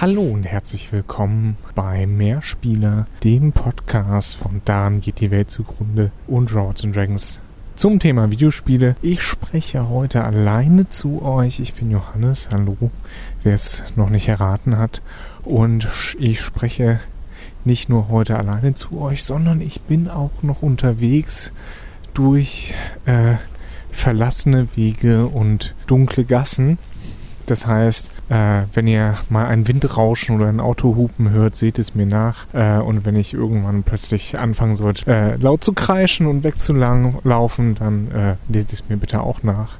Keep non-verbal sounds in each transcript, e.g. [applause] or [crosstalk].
Hallo und herzlich willkommen bei Mehrspieler, dem Podcast von Dan geht die Welt zugrunde und Robots Dragons zum Thema Videospiele. Ich spreche heute alleine zu euch. Ich bin Johannes, hallo, wer es noch nicht erraten hat. Und ich spreche nicht nur heute alleine zu euch, sondern ich bin auch noch unterwegs durch äh, verlassene Wege und dunkle Gassen. Das heißt, äh, wenn ihr mal ein Windrauschen oder ein Autohupen hört, seht es mir nach. Äh, und wenn ich irgendwann plötzlich anfangen sollte, äh, laut zu kreischen und wegzulaufen, dann äh, seht es mir bitte auch nach.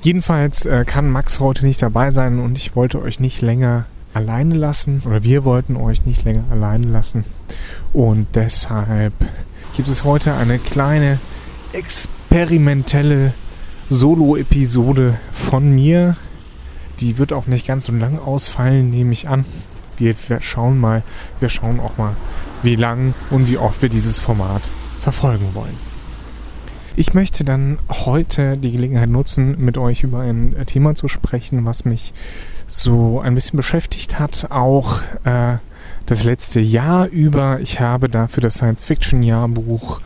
Jedenfalls äh, kann Max heute nicht dabei sein und ich wollte euch nicht länger alleine lassen oder wir wollten euch nicht länger alleine lassen. Und deshalb gibt es heute eine kleine experimentelle Solo-Episode von mir die wird auch nicht ganz so lang ausfallen, nehme ich an. Wir, schauen mal, wir schauen auch mal, wie lang und wie oft wir dieses Format verfolgen wollen. Ich möchte dann heute die Gelegenheit nutzen, mit euch über ein Thema zu sprechen, was mich so ein bisschen beschäftigt hat, auch äh, das letzte Jahr über. Ich habe dafür das Science-Fiction-Jahrbuch äh,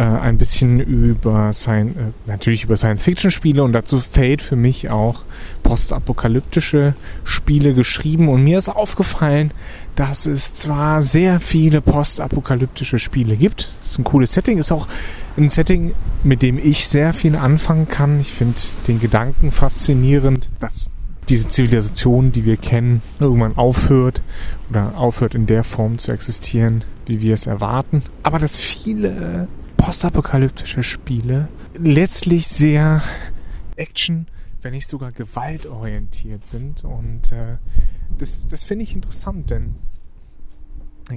ein bisschen über sein, äh, natürlich über Science-Fiction-Spiele und dazu fällt für mich auch postapokalyptische Spiele geschrieben und mir ist aufgefallen, dass es zwar sehr viele postapokalyptische Spiele gibt. Ist ein cooles Setting, ist auch ein Setting, mit dem ich sehr viel anfangen kann. Ich finde den Gedanken faszinierend, dass diese Zivilisation, die wir kennen, irgendwann aufhört oder aufhört in der Form zu existieren, wie wir es erwarten. Aber dass viele postapokalyptische Spiele letztlich sehr Action, wenn nicht sogar gewaltorientiert sind. Und äh, das, das finde ich interessant, denn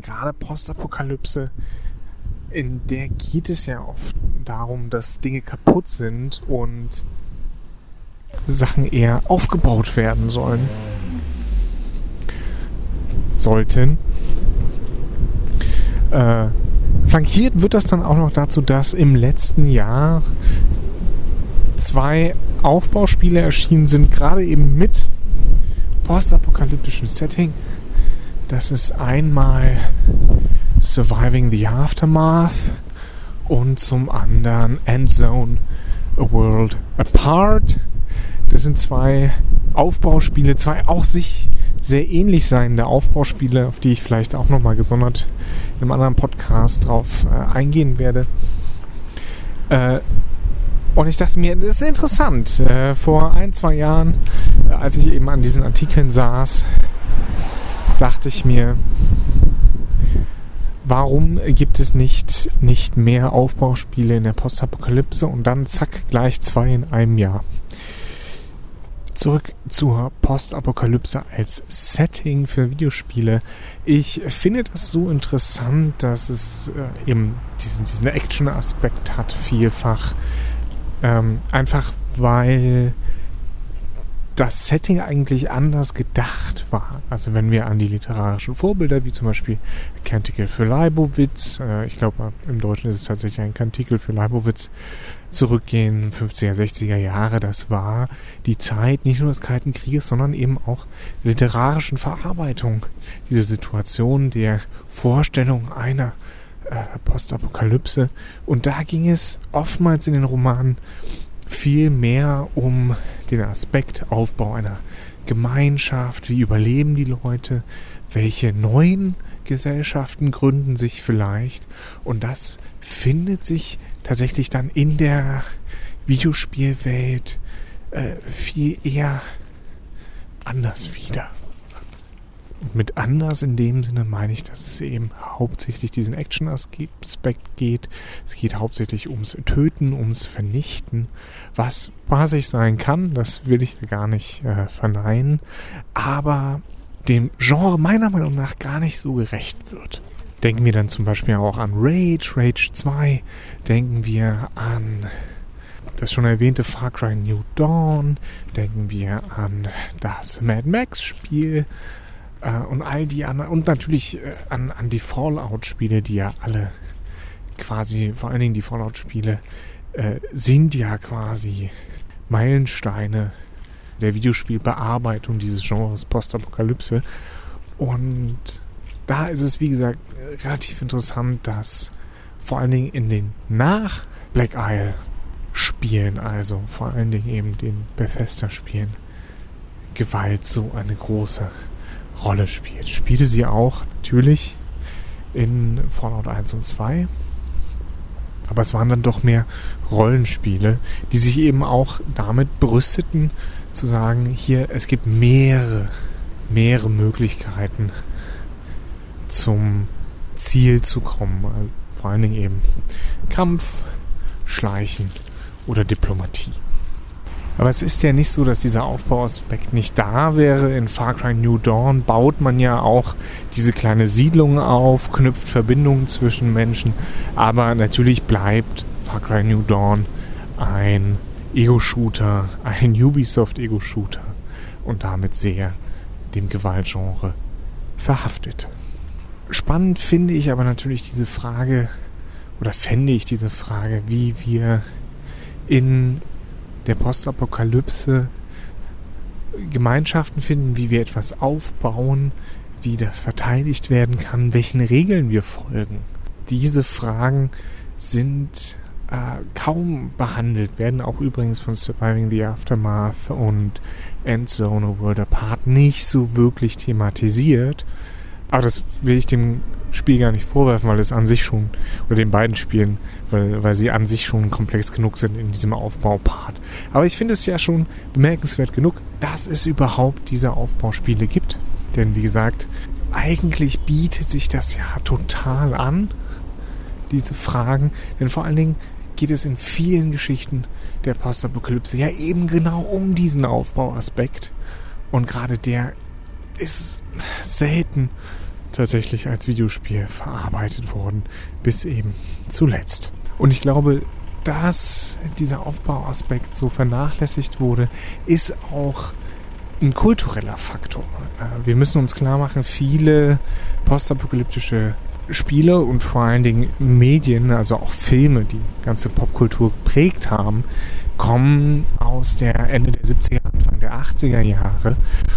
gerade Postapokalypse, in der geht es ja oft darum, dass Dinge kaputt sind und Sachen eher aufgebaut werden sollen. Sollten. Äh, Flankiert wird das dann auch noch dazu, dass im letzten Jahr zwei Aufbauspiele erschienen sind, gerade eben mit postapokalyptischem Setting. Das ist einmal Surviving the Aftermath und zum anderen Endzone A World Apart. Das sind zwei Aufbauspiele, zwei auch sich sehr ähnlich seiende Aufbauspiele, auf die ich vielleicht auch nochmal gesondert einem anderen Podcast drauf äh, eingehen werde. Äh, und ich dachte mir, das ist interessant. Äh, vor ein, zwei Jahren, äh, als ich eben an diesen Artikeln saß, dachte ich mir, warum gibt es nicht, nicht mehr Aufbauspiele in der Postapokalypse und dann zack, gleich zwei in einem Jahr zurück zur Postapokalypse als Setting für Videospiele. Ich finde das so interessant, dass es äh, eben diesen, diesen Action-Aspekt hat, vielfach. Ähm, einfach weil das Setting eigentlich anders gedacht war. Also wenn wir an die literarischen Vorbilder, wie zum Beispiel Kantikel für Leibowitz, äh, ich glaube im Deutschen ist es tatsächlich ein Kantikel für Leibowitz, zurückgehen, 50er, 60er Jahre, das war die Zeit nicht nur des Kalten Krieges, sondern eben auch der literarischen Verarbeitung dieser Situation, der Vorstellung einer äh, Postapokalypse. Und da ging es oftmals in den Romanen viel mehr um den Aspekt Aufbau einer Gemeinschaft, wie überleben die Leute, welche neuen Gesellschaften gründen sich vielleicht? Und das findet sich tatsächlich dann in der Videospielwelt äh, viel eher anders wieder mit anders in dem Sinne meine ich, dass es eben hauptsächlich diesen Action-Aspekt geht. Es geht hauptsächlich ums Töten, ums Vernichten, was spaßig sein kann, das will ich gar nicht äh, verneinen, aber dem Genre meiner Meinung nach gar nicht so gerecht wird. Denken wir dann zum Beispiel auch an Rage, Rage 2, denken wir an das schon erwähnte Far Cry New Dawn, denken wir an das Mad Max Spiel, äh, und all die anderen, und natürlich äh, an, an die Fallout-Spiele, die ja alle quasi, vor allen Dingen die Fallout-Spiele, äh, sind ja quasi Meilensteine der Videospielbearbeitung dieses Genres Postapokalypse. Und da ist es, wie gesagt, relativ interessant, dass vor allen Dingen in den nach Black Isle Spielen, also vor allen Dingen eben den Bethesda Spielen, Gewalt so eine große Rolle spielt. Spielte sie auch natürlich in Fallout 1 und 2. Aber es waren dann doch mehr Rollenspiele, die sich eben auch damit brüsteten, zu sagen, hier, es gibt mehrere, mehrere Möglichkeiten zum Ziel zu kommen. Also vor allen Dingen eben Kampf, Schleichen oder Diplomatie. Aber es ist ja nicht so, dass dieser Aufbauaspekt nicht da wäre. In Far Cry New Dawn baut man ja auch diese kleine Siedlung auf, knüpft Verbindungen zwischen Menschen. Aber natürlich bleibt Far Cry New Dawn ein Ego-Shooter, ein Ubisoft-Ego-Shooter und damit sehr dem Gewaltgenre verhaftet. Spannend finde ich aber natürlich diese Frage, oder fände ich diese Frage, wie wir in der Postapokalypse Gemeinschaften finden, wie wir etwas aufbauen, wie das verteidigt werden kann, welchen Regeln wir folgen. Diese Fragen sind äh, kaum behandelt, werden auch übrigens von Surviving the Aftermath und Endzone World Apart nicht so wirklich thematisiert. Aber das will ich dem Spiel gar nicht vorwerfen, weil es an sich schon, oder den beiden Spielen, weil, weil sie an sich schon komplex genug sind in diesem Aufbaupart. Aber ich finde es ja schon bemerkenswert genug, dass es überhaupt diese Aufbauspiele gibt. Denn wie gesagt, eigentlich bietet sich das ja total an, diese Fragen. Denn vor allen Dingen geht es in vielen Geschichten der Postapokalypse ja eben genau um diesen Aufbauaspekt. Und gerade der ist selten tatsächlich als Videospiel verarbeitet worden, bis eben zuletzt. Und ich glaube, dass dieser Aufbauaspekt so vernachlässigt wurde, ist auch ein kultureller Faktor. Äh, wir müssen uns klar machen, viele postapokalyptische Spiele und vor allen Dingen Medien, also auch Filme, die ganze Popkultur geprägt haben, kommen aus der Ende der 70er, Anfang der 80er Jahre.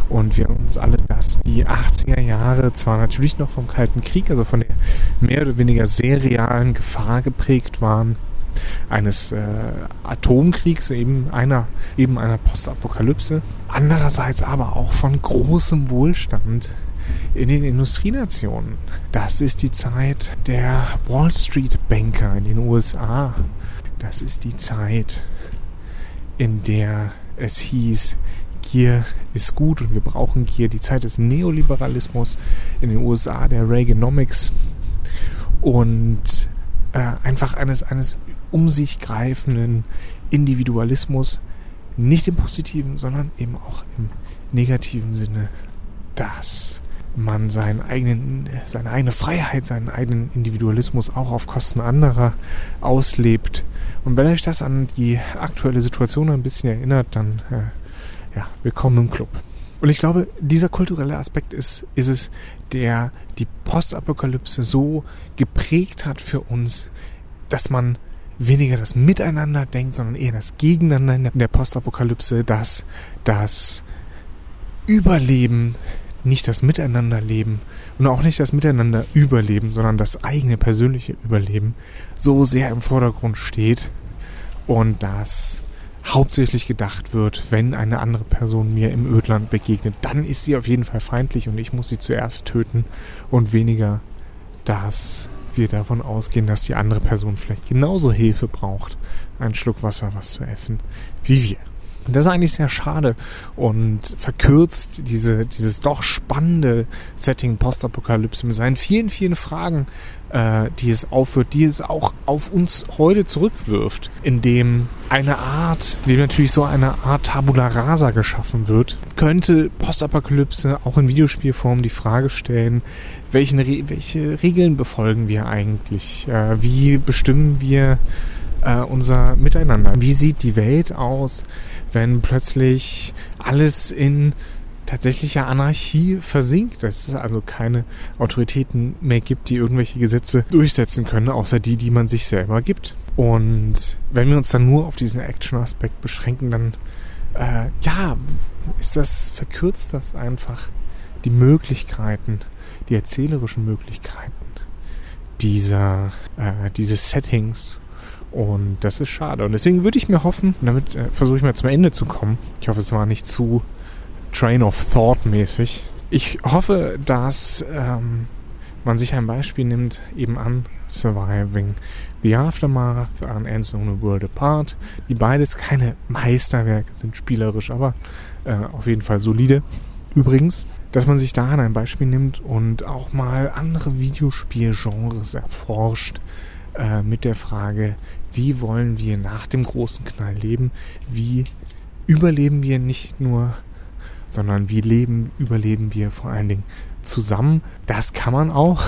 Und wir uns alle, dass die 80er Jahre zwar natürlich noch vom Kalten Krieg, also von der mehr oder weniger sehr realen Gefahr geprägt waren, eines äh, Atomkriegs, eben einer, eben einer Postapokalypse. Andererseits aber auch von großem Wohlstand in den Industrienationen. Das ist die Zeit der Wall Street Banker in den USA. Das ist die Zeit in der es hieß, Gier ist gut und wir brauchen Gier. Die Zeit des Neoliberalismus in den USA, der Reaganomics und äh, einfach eines, eines um sich greifenden Individualismus, nicht im positiven, sondern eben auch im negativen Sinne, dass man seinen eigenen, seine eigene Freiheit, seinen eigenen Individualismus auch auf Kosten anderer auslebt und wenn euch das an die aktuelle Situation ein bisschen erinnert, dann äh, ja, willkommen im Club. Und ich glaube, dieser kulturelle Aspekt ist, ist es, der die Postapokalypse so geprägt hat für uns, dass man weniger das Miteinander denkt, sondern eher das Gegeneinander in der Postapokalypse, dass das Überleben nicht das Miteinanderleben und auch nicht das Miteinander überleben, sondern das eigene persönliche Überleben so sehr im Vordergrund steht und dass hauptsächlich gedacht wird, wenn eine andere Person mir im Ödland begegnet, dann ist sie auf jeden Fall feindlich und ich muss sie zuerst töten und weniger, dass wir davon ausgehen, dass die andere Person vielleicht genauso Hilfe braucht, einen Schluck Wasser, was zu essen, wie wir. Und das ist eigentlich sehr schade und verkürzt diese, dieses doch spannende Setting Postapokalypse mit seinen vielen, vielen Fragen, äh, die es aufführt, die es auch auf uns heute zurückwirft, indem eine Art, indem natürlich so eine Art Tabula Rasa geschaffen wird, könnte Postapokalypse auch in Videospielform die Frage stellen, welchen, welche Regeln befolgen wir eigentlich? Äh, wie bestimmen wir äh, unser Miteinander? Wie sieht die Welt aus? wenn plötzlich alles in tatsächlicher Anarchie versinkt, dass es also keine Autoritäten mehr gibt, die irgendwelche Gesetze durchsetzen können, außer die, die man sich selber gibt. Und wenn wir uns dann nur auf diesen Action-Aspekt beschränken, dann äh, ja, ist das, verkürzt das einfach die Möglichkeiten, die erzählerischen Möglichkeiten dieser, äh, dieses Settings. Und das ist schade. Und deswegen würde ich mir hoffen, damit äh, versuche ich mal zum Ende zu kommen. Ich hoffe, es war nicht zu Train of Thought mäßig. Ich hoffe, dass ähm, man sich ein Beispiel nimmt, eben an Surviving the Aftermath, an Ends on a World Apart, die beides keine Meisterwerke sind spielerisch, aber äh, auf jeden Fall solide. Übrigens, dass man sich daran ein Beispiel nimmt und auch mal andere Videospielgenres erforscht äh, mit der Frage, wie wollen wir nach dem großen Knall leben? Wie überleben wir nicht nur, sondern wie leben, überleben wir vor allen Dingen zusammen? Das kann man auch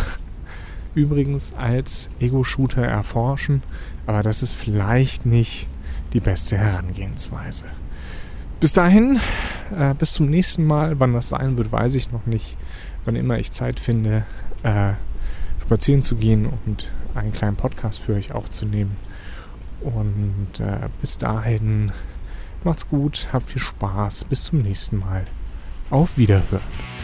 [laughs] übrigens als Ego-Shooter erforschen, aber das ist vielleicht nicht die beste Herangehensweise. Bis dahin, äh, bis zum nächsten Mal. Wann das sein wird, weiß ich noch nicht. Wann immer ich Zeit finde, äh, spazieren zu gehen und einen kleinen Podcast für euch aufzunehmen. Und äh, bis dahin, macht's gut, habt viel Spaß. Bis zum nächsten Mal. Auf Wiederhören.